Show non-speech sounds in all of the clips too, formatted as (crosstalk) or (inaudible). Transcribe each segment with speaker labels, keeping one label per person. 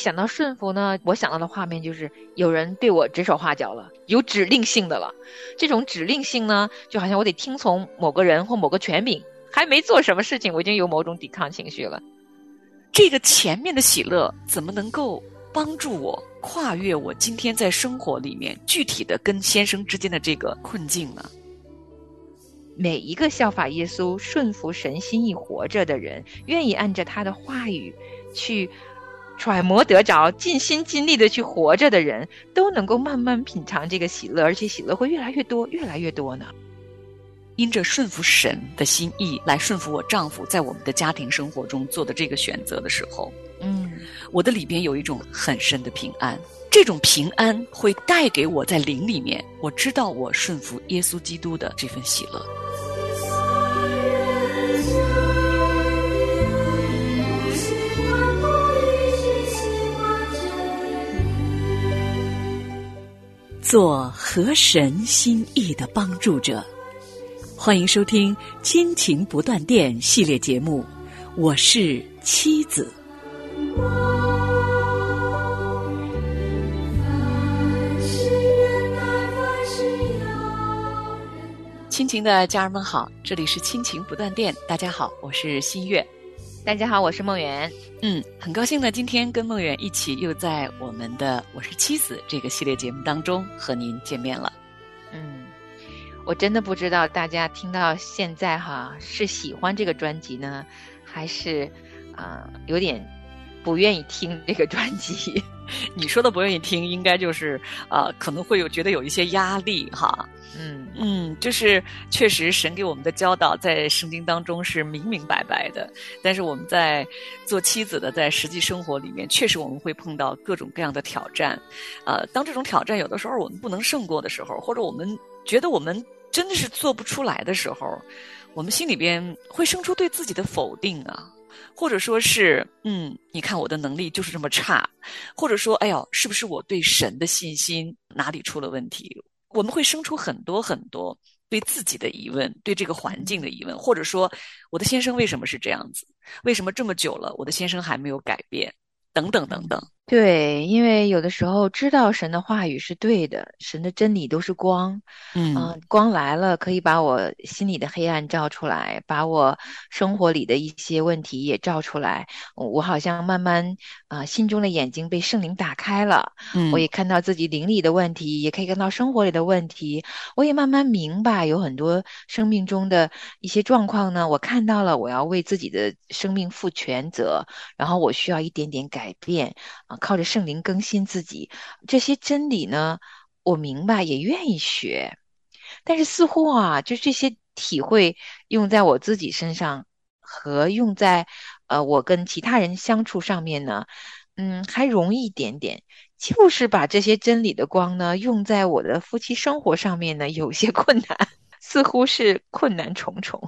Speaker 1: 想到顺服呢，我想到的画面就是有人对我指手画脚了，有指令性的了。这种指令性呢，就好像我得听从某个人或某个权柄，还没做什么事情，我已经有某种抵抗情绪了。
Speaker 2: 这个前面的喜乐怎么能够帮助我跨越我今天在生活里面具体的跟先生之间的这个困境呢？
Speaker 1: 每一个效法耶稣、顺服神心意活着的人，愿意按照他的话语去。揣摩得着，尽心尽力的去活着的人，都能够慢慢品尝这个喜乐，而且喜乐会越来越多，越来越多呢。
Speaker 2: 因着顺服神的心意来顺服我丈夫，在我们的家庭生活中做的这个选择的时候，
Speaker 1: 嗯，
Speaker 2: 我的里边有一种很深的平安。这种平安会带给我在灵里面，我知道我顺服耶稣基督的这份喜乐。做合神心意的帮助者，欢迎收听《亲情不断电》系列节目。我是妻子，亲情的家人们好，这里是亲情不断电。大家好，我是新月。
Speaker 1: 大家好，我是梦圆。
Speaker 2: 嗯，很高兴呢，今天跟梦圆一起又在我们的《我是妻子》这个系列节目当中和您见面了。
Speaker 1: 嗯，我真的不知道大家听到现在哈是喜欢这个专辑呢，还是啊有点不愿意听这个专辑。(laughs)
Speaker 2: 你说的不愿意听，应该就是啊可能会有觉得有一些压力哈。
Speaker 1: 嗯
Speaker 2: 嗯，就是确实神给我们的教导在圣经当中是明明白白的，但是我们在做妻子的，在实际生活里面，确实我们会碰到各种各样的挑战。呃，当这种挑战有的时候我们不能胜过的时候，或者我们觉得我们真的是做不出来的时候，我们心里边会生出对自己的否定啊，或者说是嗯，你看我的能力就是这么差，或者说哎呦，是不是我对神的信心哪里出了问题？我们会生出很多很多对自己的疑问，对这个环境的疑问，或者说，我的先生为什么是这样子？为什么这么久了，我的先生还没有改变？等等等等。
Speaker 1: 对，因为有的时候知道神的话语是对的，神的真理都是光，
Speaker 2: 嗯，
Speaker 1: 光来了可以把我心里的黑暗照出来，把我生活里的一些问题也照出来。我好像慢慢啊，心中的眼睛被圣灵打开了，
Speaker 2: 嗯，
Speaker 1: 我也看到自己灵里的问题，也可以看到生活里的问题。我也慢慢明白，有很多生命中的一些状况呢，我看到了，我要为自己的生命负全责，然后我需要一点点改变啊。靠着圣灵更新自己，这些真理呢，我明白也愿意学，但是似乎啊，就这些体会用在我自己身上和用在呃我跟其他人相处上面呢，嗯，还容易一点点。就是把这些真理的光呢，用在我的夫妻生活上面呢，有些困难，似乎是困难重重。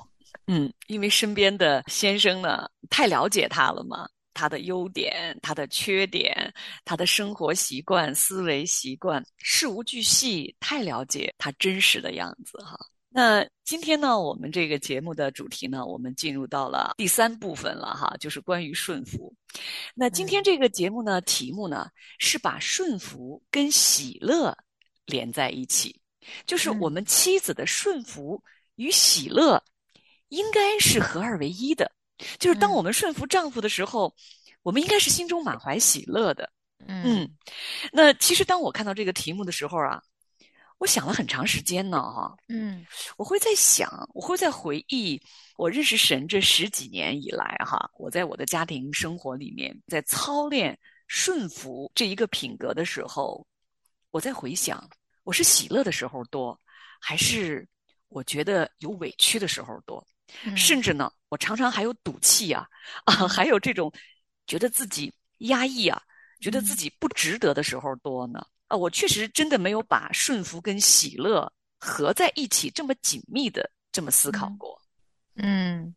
Speaker 2: 嗯，因为身边的先生呢，太了解他了嘛。他的优点，他的缺点，他的生活习惯、思维习惯，事无巨细，太了解他真实的样子哈。那今天呢，我们这个节目的主题呢，我们进入到了第三部分了哈，就是关于顺服。那今天这个节目呢，题目呢是把顺服跟喜乐连在一起，就是我们妻子的顺服与喜乐应该是合二为一的。就是当我们顺服丈夫的时候，我们应该是心中满怀喜乐的。
Speaker 1: 嗯，
Speaker 2: 那其实当我看到这个题目的时候啊，我想了很长时间呢，哈。
Speaker 1: 嗯，
Speaker 2: 我会在想，我会在回忆我认识神这十几年以来，哈，我在我的家庭生活里面，在操练顺服这一个品格的时候，我在回想，我是喜乐的时候多，还是我觉得有委屈的时候多？甚至呢，我常常还有赌气啊，啊，还有这种觉得自己压抑啊，觉得自己不值得的时候多呢。啊，我确实真的没有把顺服跟喜乐合在一起这么紧密的这么思考过。
Speaker 1: 嗯，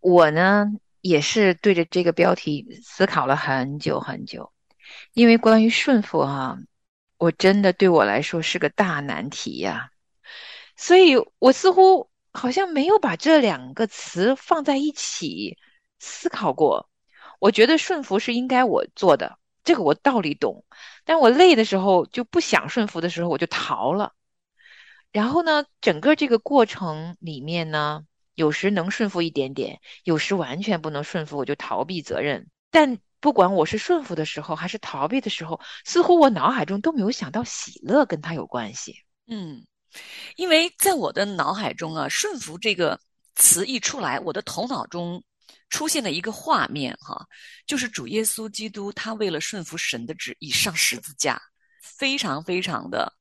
Speaker 1: 我呢也是对着这个标题思考了很久很久，因为关于顺服哈，我真的对我来说是个大难题呀，所以我似乎。好像没有把这两个词放在一起思考过。我觉得顺服是应该我做的，这个我道理懂。但我累的时候就不想顺服的时候，我就逃了。然后呢，整个这个过程里面呢，有时能顺服一点点，有时完全不能顺服，我就逃避责任。但不管我是顺服的时候还是逃避的时候，似乎我脑海中都没有想到喜乐跟他有关系。
Speaker 2: 嗯，因为在我的脑海中啊，顺服这个词一出来，我的头脑中出现了一个画面哈，就是主耶稣基督他为了顺服神的旨意上十字架，非常非常的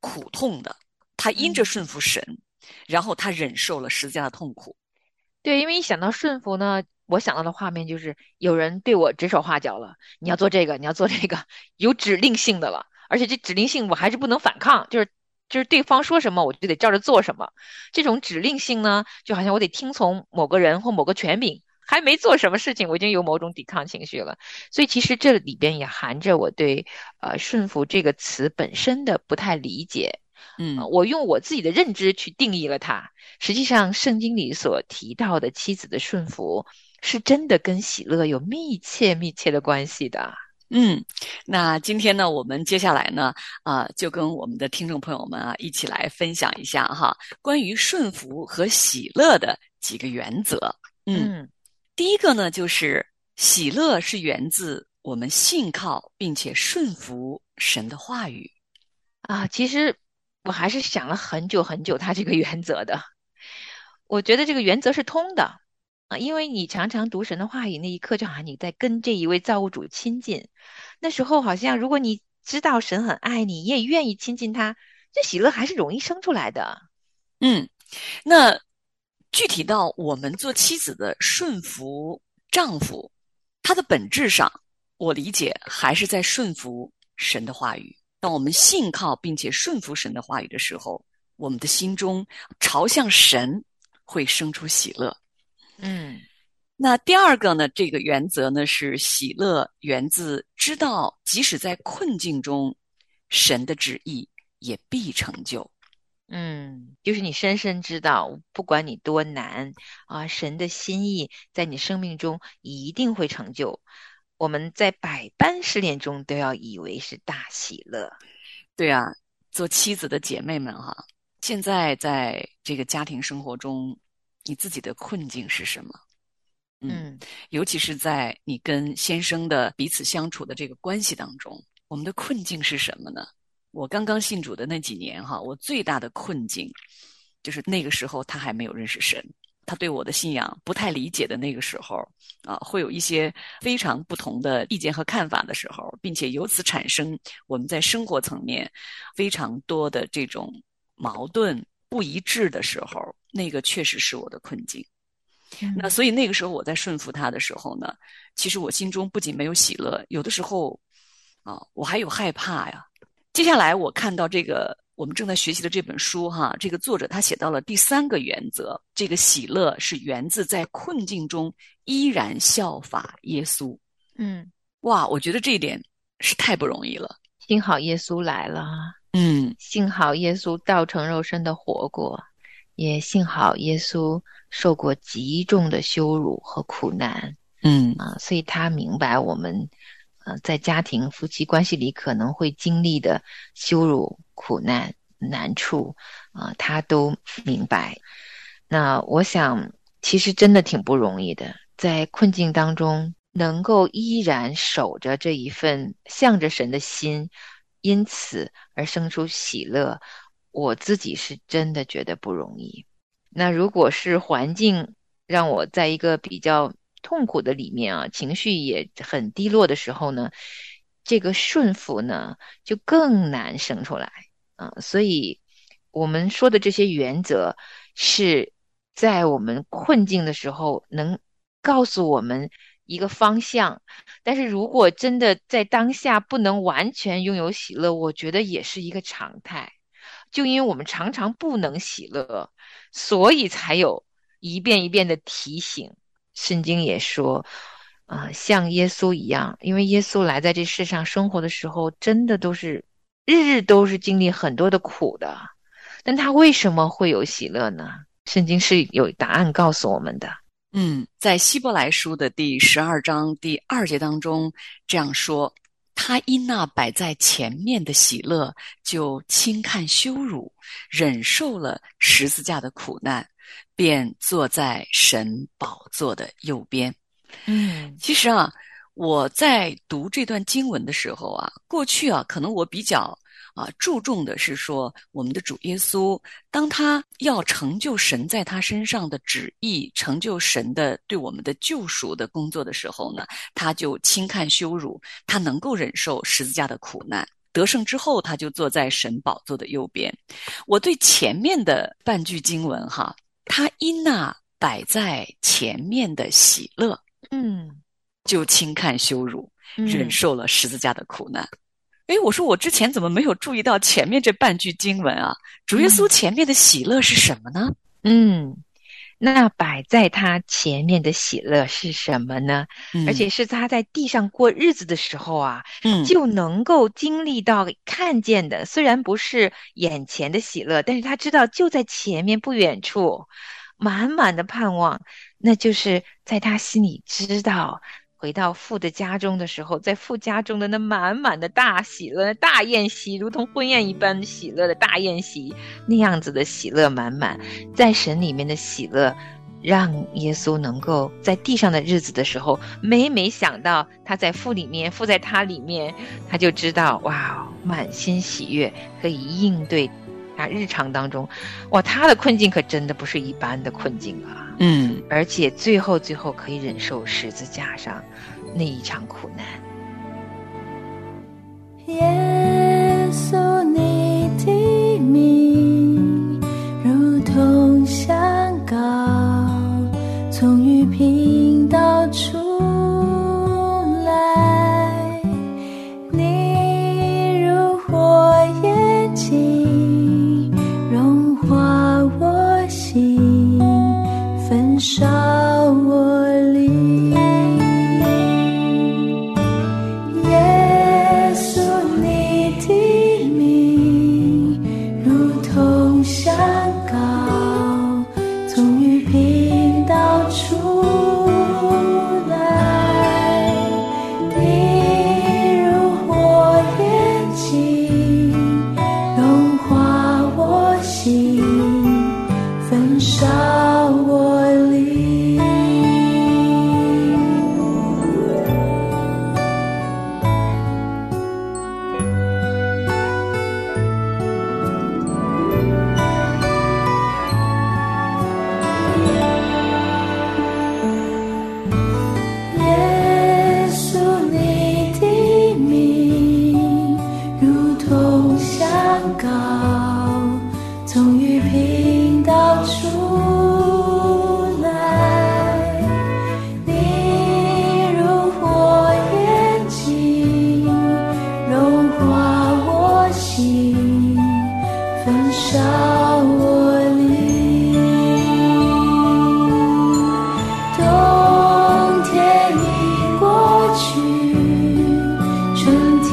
Speaker 2: 苦痛的，他因着顺服神，然后他忍受了十字架的痛苦。
Speaker 1: 对，因为一想到顺服呢。我想到的画面就是有人对我指手画脚了，你要做这个，你要做这个，有指令性的了，而且这指令性我还是不能反抗，就是就是对方说什么我就得照着做什么。这种指令性呢，就好像我得听从某个人或某个权柄，还没做什么事情，我已经有某种抵抗情绪了。所以其实这里边也含着我对呃顺服这个词本身的不太理解。
Speaker 2: 嗯，
Speaker 1: 我用我自己的认知去定义了它。实际上，圣经里所提到的妻子的顺服。是真的跟喜乐有密切密切的关系的。
Speaker 2: 嗯，那今天呢，我们接下来呢，啊，就跟我们的听众朋友们啊，一起来分享一下哈，关于顺服和喜乐的几个原则。嗯，第一个呢，就是喜乐是源自我们信靠并且顺服神的话语。
Speaker 1: 啊，其实我还是想了很久很久，他这个原则的，我觉得这个原则是通的。啊，因为你常常读神的话语，那一刻就好像你在跟这一位造物主亲近。那时候好像，如果你知道神很爱你，也愿意亲近他，这喜乐还是容易生出来的。
Speaker 2: 嗯，那具体到我们做妻子的顺服丈夫，他的本质上，我理解还是在顺服神的话语。当我们信靠并且顺服神的话语的时候，我们的心中朝向神会生出喜乐。
Speaker 1: 嗯，
Speaker 2: 那第二个呢？这个原则呢是喜乐源自知道，即使在困境中，神的旨意也必成就。
Speaker 1: 嗯，就是你深深知道，不管你多难啊，神的心意在你生命中一定会成就。我们在百般试炼中都要以为是大喜乐。
Speaker 2: 对啊，做妻子的姐妹们哈，现在在这个家庭生活中。你自己的困境是什么？嗯，尤其是在你跟先生的彼此相处的这个关系当中，我们的困境是什么呢？我刚刚信主的那几年哈，我最大的困境就是那个时候他还没有认识神，他对我的信仰不太理解的那个时候啊，会有一些非常不同的意见和看法的时候，并且由此产生我们在生活层面非常多的这种矛盾不一致的时候。那个确实是我的困境，那所以那个时候我在顺服他的时候呢，其实我心中不仅没有喜乐，有的时候啊，我还有害怕呀。接下来我看到这个我们正在学习的这本书哈，这个作者他写到了第三个原则，这个喜乐是源自在困境中依然效法耶稣。
Speaker 1: 嗯，
Speaker 2: 哇，我觉得这一点是太不容易了。
Speaker 1: 幸好耶稣来了，
Speaker 2: 嗯，
Speaker 1: 幸好耶稣道成肉身的活过。也幸好耶稣受过极重的羞辱和苦难，
Speaker 2: 嗯
Speaker 1: 啊，所以他明白我们，呃，在家庭夫妻关系里可能会经历的羞辱、苦难、难处，啊，他都明白。那我想，其实真的挺不容易的，在困境当中能够依然守着这一份向着神的心，因此而生出喜乐。我自己是真的觉得不容易。那如果是环境让我在一个比较痛苦的里面啊，情绪也很低落的时候呢，这个顺服呢就更难生出来啊。所以，我们说的这些原则是在我们困境的时候能告诉我们一个方向。但是如果真的在当下不能完全拥有喜乐，我觉得也是一个常态。就因为我们常常不能喜乐，所以才有一遍一遍的提醒。圣经也说，啊，像耶稣一样，因为耶稣来在这世上生活的时候，真的都是日日都是经历很多的苦的。但他为什么会有喜乐呢？圣经是有答案告诉我们的。
Speaker 2: 嗯，在希伯来书的第十二章第二节当中这样说：“他因那摆在前面的喜乐，就轻看羞辱，忍受了十字架的苦难，便坐在神宝座的右边。”
Speaker 1: 嗯
Speaker 2: 其实啊，我在读这段经文的时候啊，过去啊，可能我比较啊注重的是说，我们的主耶稣，当他要成就神在他身上的旨意，成就神的对我们的救赎的工作的时候呢，他就轻看羞辱，他能够忍受十字架的苦难。得胜之后，他就坐在神宝座的右边。我对前面的半句经文哈，他因那摆在前面的喜乐，
Speaker 1: 嗯
Speaker 2: 就轻看羞辱，
Speaker 1: 嗯
Speaker 2: 忍受了十字架的苦难。诶，我说我之前怎么没有注意到前面这半句经文啊？主耶稣前面的喜乐是什么呢？
Speaker 1: 嗯，那摆在他前面的喜乐是什么呢？
Speaker 2: 嗯
Speaker 1: 而且是他在地上过日子的时候啊，
Speaker 2: 嗯
Speaker 1: 就能够经历到看见的，虽然不是眼前的喜乐，但是他知道就在前面不远处，满满的盼望，那就是在他心里知道。回到父的家中的时候，在父家中的那满满的大喜乐、大宴席，如同婚宴一般喜乐的大宴席，那样子的喜乐满满，在神里面的喜乐，让耶稣能够在地上的日子的时候，每每想到他在父里面，父在他里面，他就知道哇，满心喜悦，可以应对他日常当中，哇，他的困境可真的不是一般的困境啊，
Speaker 2: 嗯
Speaker 1: 而且最后最后可以忍受十字架上那一场苦难。
Speaker 3: 心，焚烧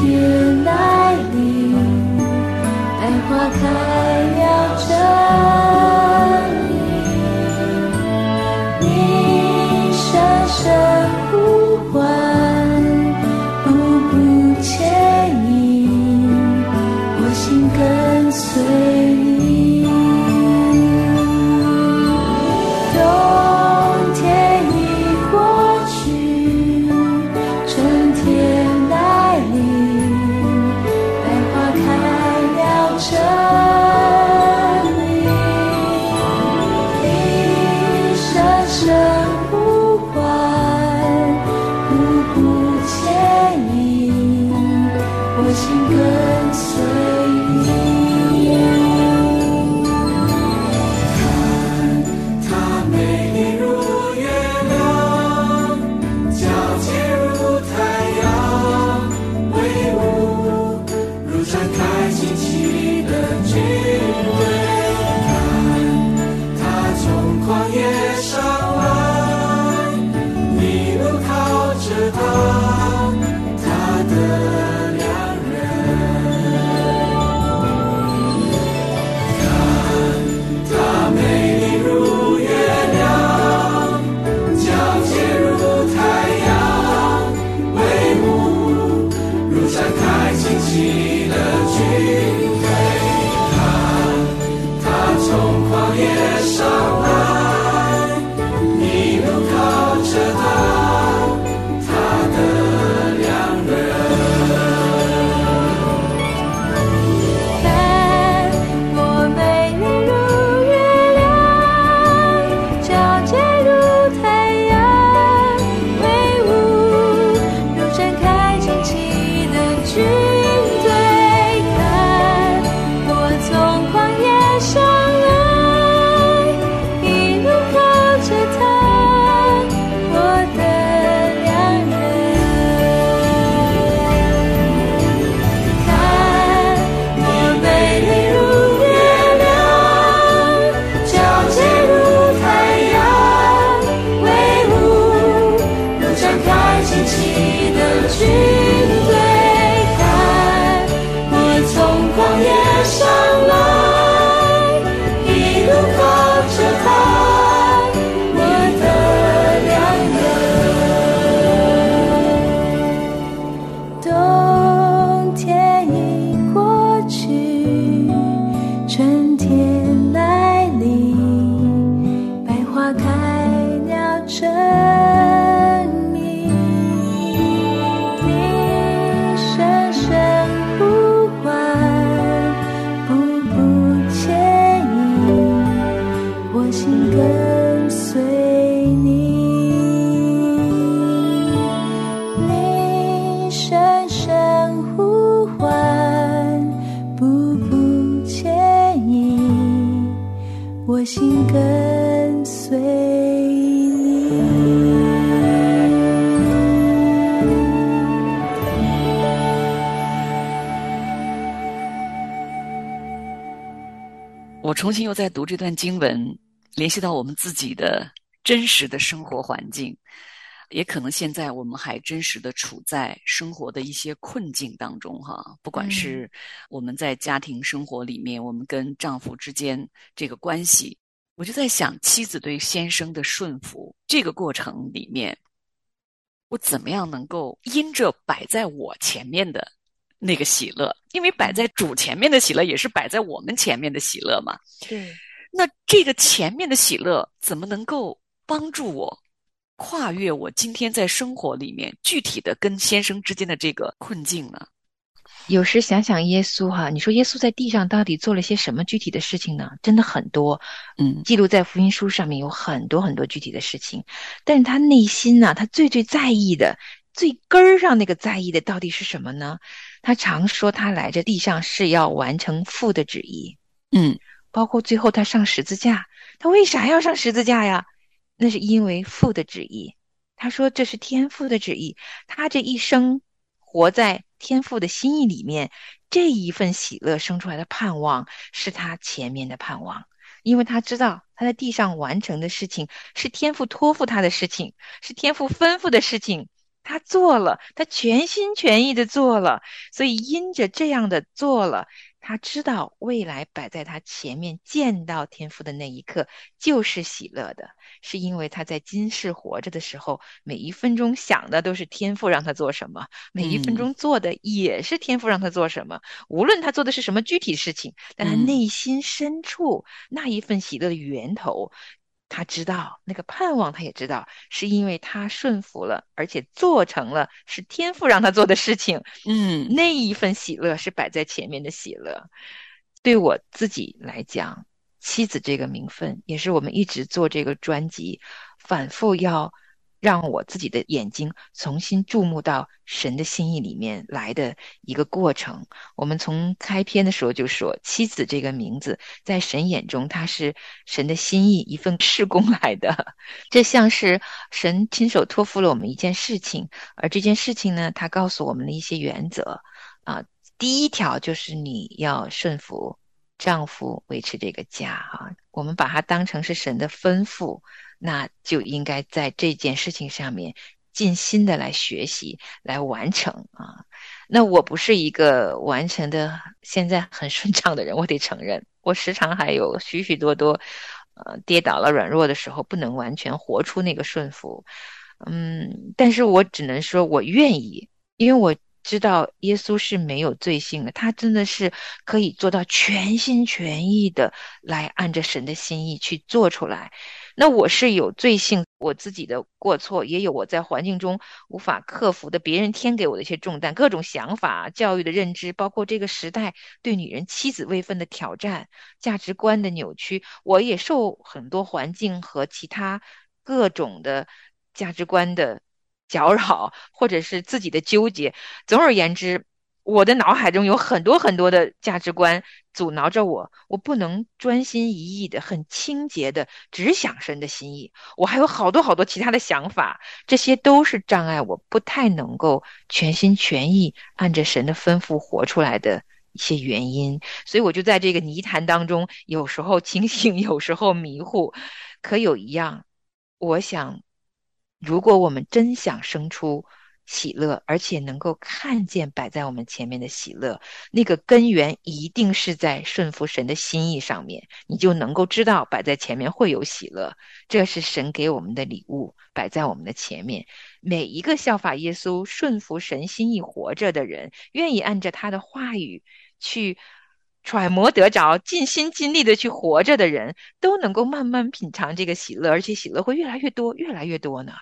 Speaker 3: 天来临，百花开了
Speaker 2: 在读这段经文，联系到我们自己的真实的生活环境，也可能现在我们还真实的处在生活的一些困境当中，哈。不管是我们在家庭生活里面，我们跟丈夫之间这个关系，我就在想，妻子对先生的顺服这个过程里面，我怎么样能够因着摆在我前面的。那个喜乐，因为摆在主前面的喜乐，也是摆在我们前面的喜乐嘛。
Speaker 1: 对，
Speaker 2: 那这个前面的喜乐，怎么能够帮助我跨越我今天在生活里面具体的跟先生之间的这个困境呢？
Speaker 1: 有时想想耶稣哈，你说耶稣在地上到底做了些什么具体的事情呢？真的很多，
Speaker 2: 嗯，
Speaker 1: 记录在福音书上面有很多很多具体的事情，但是他内心呢，他最最在意的。最根儿上那个在意的到底是什么呢？他常说他来这地上是要完成父的旨意，
Speaker 2: 嗯，
Speaker 1: 包括最后他上十字架，他为啥要上十字架呀？那是因为父的旨意。他说这是天父的旨意，他这一生活在天父的心意里面，这一份喜乐生出来的盼望是他前面的盼望，因为他知道他在地上完成的事情是天父托付他的事情，是天父吩咐的事情。他做了，他全心全意的做了，所以因着这样的做了，他知道未来摆在他前面见到天父的那一刻就是喜乐的，是因为他在今世活着的时候，每一分钟想的都是天父让他做什么，每一分钟做的也是天父让他做什么，无论他做的是什么具体事情，但他内心深处那一份喜乐的源头。他知道那个盼望，他也知道，是因为他顺服了，而且做成了是天赋让他做的事情。
Speaker 2: 嗯，
Speaker 1: 那一份喜乐是摆在前面的喜乐。对我自己来讲，妻子这个名分，也是我们一直做这个专辑，反复要。让我自己的眼睛重新注目到神的心意里面来的一个过程。我们从开篇的时候就说，妻子这个名字在神眼中，它是神的心意，一份事工来的。这像是神亲手托付了我们一件事情，而这件事情呢，他告诉我们的一些原则啊。第一条就是你要顺服丈夫，维持这个家啊。我们把它当成是神的吩咐。那就应该在这件事情上面尽心的来学习，来完成啊。那我不是一个完成的现在很顺畅的人，我得承认，我时常还有许许多多呃跌倒了、软弱的时候，不能完全活出那个顺服。嗯，但是我只能说我愿意，因为我知道耶稣是没有罪性的，他真的是可以做到全心全意的来按着神的心意去做出来。那我是有罪性，我自己的过错，也有我在环境中无法克服的，别人添给我的一些重担，各种想法、教育的认知，包括这个时代对女人妻子位分的挑战、价值观的扭曲，我也受很多环境和其他各种的价值观的搅扰，或者是自己的纠结。总而言之。我的脑海中有很多很多的价值观阻挠着我，我不能专心一意的、很清洁的只想神的心意。我还有好多好多其他的想法，这些都是障碍，我不太能够全心全意按着神的吩咐活出来的一些原因。所以我就在这个泥潭当中，有时候清醒，(laughs) 有时候迷糊。可有一样，我想，如果我们真想生出。喜乐，而且能够看见摆在我们前面的喜乐，那个根源一定是在顺服神的心意上面，你就能够知道摆在前面会有喜乐。这是神给我们的礼物，摆在我们的前面。每一个效法耶稣、顺服神心意活着的人，愿意按照他的话语去揣摩得着、尽心尽力的去活着的人，都能够慢慢品尝这个喜乐，而且喜乐会越来越多、越来越多呢。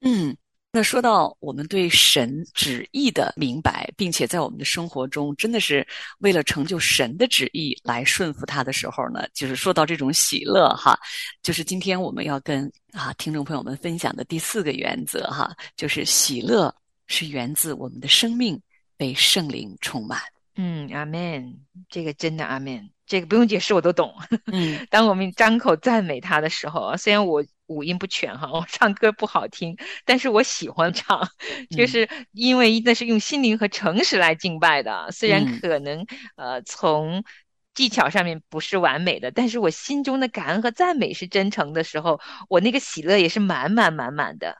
Speaker 2: 嗯。那说到我们对神旨意的明白，并且在我们的生活中真的是为了成就神的旨意来顺服他的时候呢，就是说到这种喜乐哈，就是今天我们要跟啊听众朋友们分享的第四个原则哈，就是喜乐是源自我们的生命被圣灵充满。
Speaker 1: 嗯，阿门，这个真的阿门。这个不用解释，我都懂。
Speaker 2: 嗯 (laughs)
Speaker 1: 当我们张口赞美他的时候啊，虽然我五音不全哈，(laughs) 我唱歌不好听，但是我喜欢唱，就
Speaker 2: 嗯
Speaker 1: 是因为那是用心灵和诚实来敬拜的。虽然
Speaker 2: 嗯
Speaker 1: 可能呃从技巧上面不是完美的，但是我心中的感恩和赞美是真诚的时候，我那个喜乐也是满满满满的。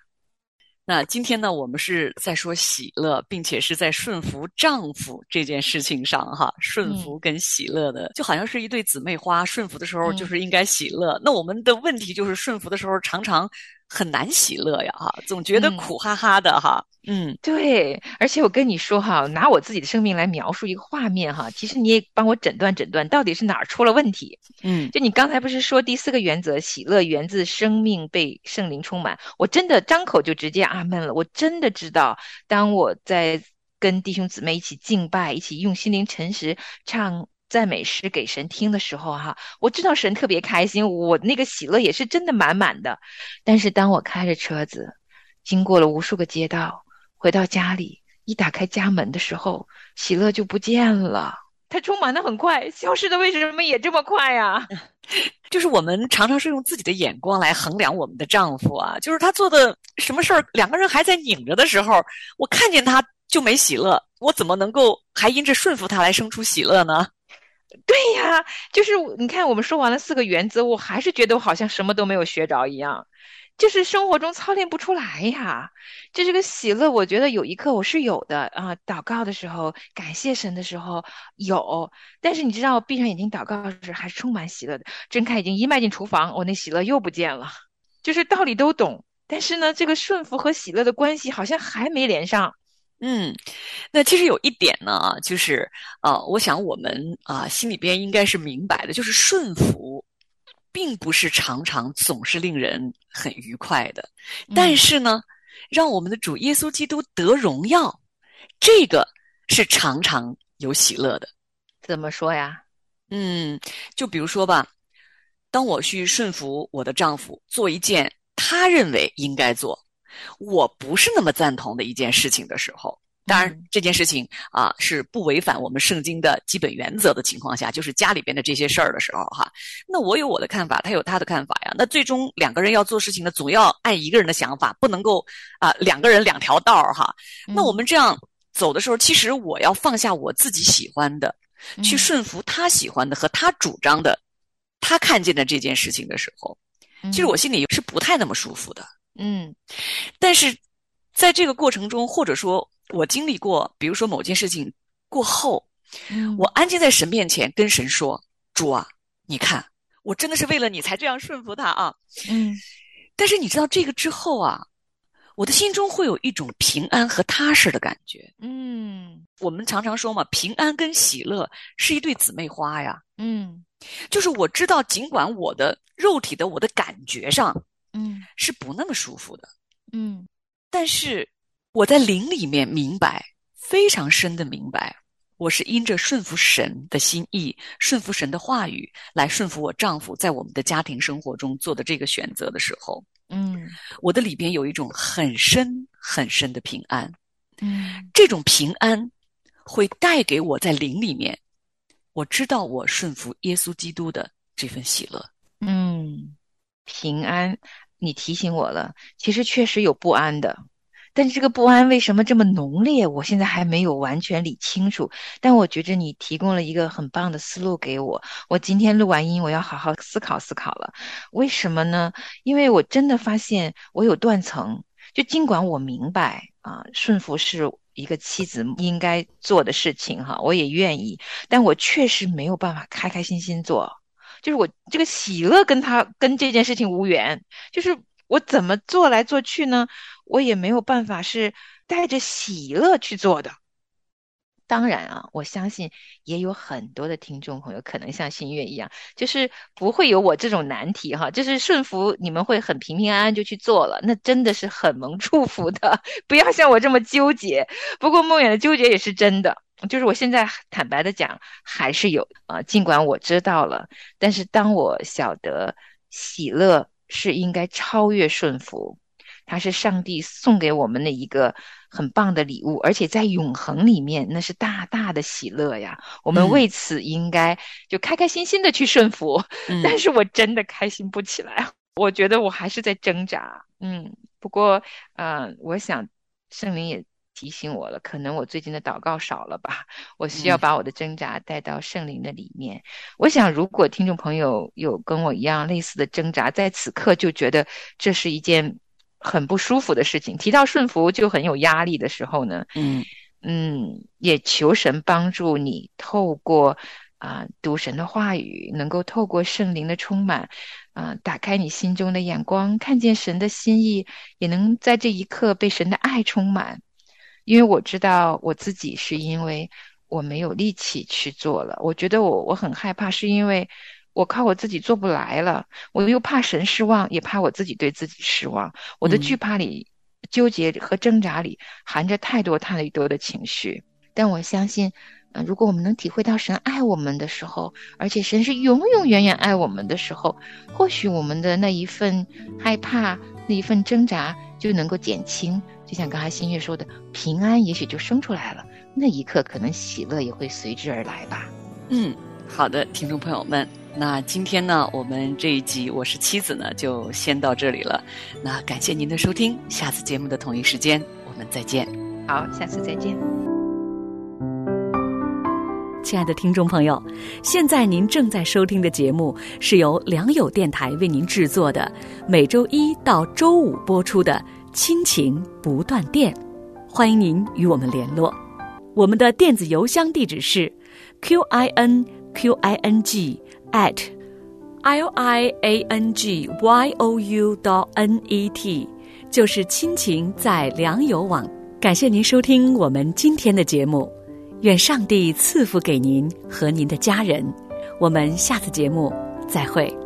Speaker 2: 那今天呢，我们是在说喜乐，并且是在顺服丈夫这件事情上，哈，顺服跟喜乐的，就好像是一对姊妹花，顺服的时候
Speaker 1: 嗯。
Speaker 2: 就是应该喜乐。那我们的问题就是顺服的时候常常很难喜乐呀，哈，总觉得
Speaker 1: 嗯
Speaker 2: 苦哈哈的，哈，嗯
Speaker 1: 对，而且我跟你说哈，拿我自己的生命来描述一个画面哈，其实你也帮我诊断诊断，到底是哪儿出了问题。
Speaker 2: 嗯
Speaker 1: 就你刚才不是说第四个原则，喜乐源自生命被圣灵充满，我真的张口就直接阿闷了。我真的知道，当我在跟弟兄姊妹一起敬拜，一起用心灵诚实唱赞美诗给神听的时候哈，我知道神特别开心，我那个喜乐也是真的满满的。但是当我开着车子，经过了无数个街道，回到家里，一打开家门的时候，喜乐就不见了。它充满的很快，消失的为什么也这么快呀、(laughs)
Speaker 2: 就是我们常常是用自己的眼光来衡量我们的丈夫啊，就是他做的什么事儿，两个人还在拧着的时候，我看见他就没喜乐，我怎么能够还因着顺服他来生出喜乐呢？
Speaker 1: 对呀，就是你看，我们说完了四个原则，我还是觉得我好像什么都没有学着一样，就是生活中操练不出来呀。就这个喜乐，我觉得有一刻我是有的啊，祷告的时候，感谢神的时候有，但是你知道，闭上眼睛祷告的时候还是充满喜乐的，睁开眼睛一迈进厨房，我那喜乐又不见了。就是道理都懂，但是呢，这个顺服和喜乐的关系好像还没连上。
Speaker 2: 嗯，那其实有一点呢，啊，就是啊、我想我们啊、心里边应该是明白的，就是顺服，并不是常常总是令人很愉快的，但
Speaker 1: 嗯
Speaker 2: 是呢，让我们的主耶稣基督得荣耀，这个是常常有喜乐的。
Speaker 1: 怎么说呀？
Speaker 2: 嗯，就比如说吧，当我去顺服我的丈夫做一件他认为应该做，我不是那么赞同的一件事情的时候，当然
Speaker 1: 嗯
Speaker 2: 这件事情啊是不违反我们圣经的基本原则的情况下，就是家里边的这些事儿的时候哈，那我有我的看法，他有他的看法呀。那最终两个人要做事情呢，总要按一个人的想法，不能够啊两个人两条道儿哈。那我
Speaker 1: 嗯
Speaker 2: 们这样走的时候，其实我要放下我自己喜欢的。去
Speaker 1: 嗯
Speaker 2: 顺服他喜欢的和他主张的，他看见的这件事情的时候，其实我心里是不太那么舒服的。
Speaker 1: 嗯
Speaker 2: 但是在这个过程中，或者说我经历过，比如说某件事情过后，
Speaker 1: 嗯
Speaker 2: 我安静在神面前跟神说：“主啊，你看，我真的是为了你才这样顺服他啊。
Speaker 1: 嗯”
Speaker 2: 但是你知道这个之后啊，我的心中会有一种平安和踏实的感觉。
Speaker 1: 嗯
Speaker 2: 我们常常说嘛，平安跟喜乐是一对姊妹花呀。
Speaker 1: 嗯
Speaker 2: 就是我知道，尽管我的肉体的我的感觉上
Speaker 1: 嗯。
Speaker 2: 是不那么舒服的，
Speaker 1: 嗯。
Speaker 2: 但是我在灵里面明白，非常深的明白，我是因着顺服神的心意，顺服神的话语，来顺服我丈夫在我们的家庭生活中做的这个选择的时候，
Speaker 1: 嗯。
Speaker 2: 我的里边有一种很深很深的平安。
Speaker 1: 嗯。
Speaker 2: 这种平安会带给我在灵里面，我知道我顺服耶稣基督的这份喜乐。
Speaker 1: 嗯，平安，你提醒我了，其实确实有不安的，但是这个不安为什么这么浓烈，我现在还没有完全理清楚。但我觉着你提供了一个很棒的思路给我，我今天录完音，我要好好思考思考了。为什么呢？因为我真的发现我有断层，就尽管我明白啊，顺服是一个妻子应该做的事情哈，我也愿意，但我确实没有办法开开心心做。就是我这个喜乐跟他跟这件事情无缘，就是我怎么做来做去呢？我也没有办法是带着喜乐去做的。当然啊，我相信也有很多的听众朋友可能像新月一样，就是不会有我这种难题哈，就是顺服你们会很平平安安就去做了，那真的是很蒙祝福的。(laughs) 不要像我这么纠结。不过梦远的纠结也是真的，就是我现在坦白的讲，还是有啊、尽管我知道了，但是当我晓得喜乐是应该超越顺服，它是上帝送给我们的一个很棒的礼物，而且在永恒里面那是大大的喜乐呀。我们为此应该就开开心心的去顺服。(laughs) 但是我真的开心不起来，我觉得我还是在挣扎。嗯，不过呃，我想圣灵也。提醒我了，可能我最近的祷告少了吧？我需要把我的挣扎带到圣灵的里面。我想，如果听众朋友有跟我一样类似的挣扎，在此刻就觉得这是一件很不舒服的事情，提到顺服就很有压力的时候呢，嗯嗯，也求神帮助你，透过啊读神的话语，能够透过圣灵的充满，啊打开你心中的眼光，看见神的心意，也能在这一刻被神的爱充满。因为我知道我自己是因为我没有力气去做了，我觉得我我很害怕，是因为我靠我自己做不来了，我又怕神失望，也怕我自己对自己失望。我的惧怕里、纠结和挣扎里含着太多太多的情绪。但我相信，嗯，如果我们能体会到神爱我们的时候，而且神是永永远远爱我们的时候，或许我们的那一份害怕、那一份挣扎就能够减轻。就像刚才新月说的，平安也许就生出来了，那一刻可能喜乐也会随之而来吧。
Speaker 2: 嗯，好的，听众朋友们，那今天呢，我们这一集我是妻子呢，就先到这里了。那感谢您的收听，下次节目的同一时间我们再见。
Speaker 1: 好，下次再见。
Speaker 2: 亲爱的听众朋友，现在您正在收听的节目是由良友电台为您制作的，每周一到周五播出的。亲情不断电，欢迎您与我们联络。我们的电子邮箱地址是 q i n q i n g at l i a n g y o u dot n e t，就是亲情在粮油网。感谢您收听我们今天的节目，愿上帝赐福给您和您的家人。我们下次节目再会。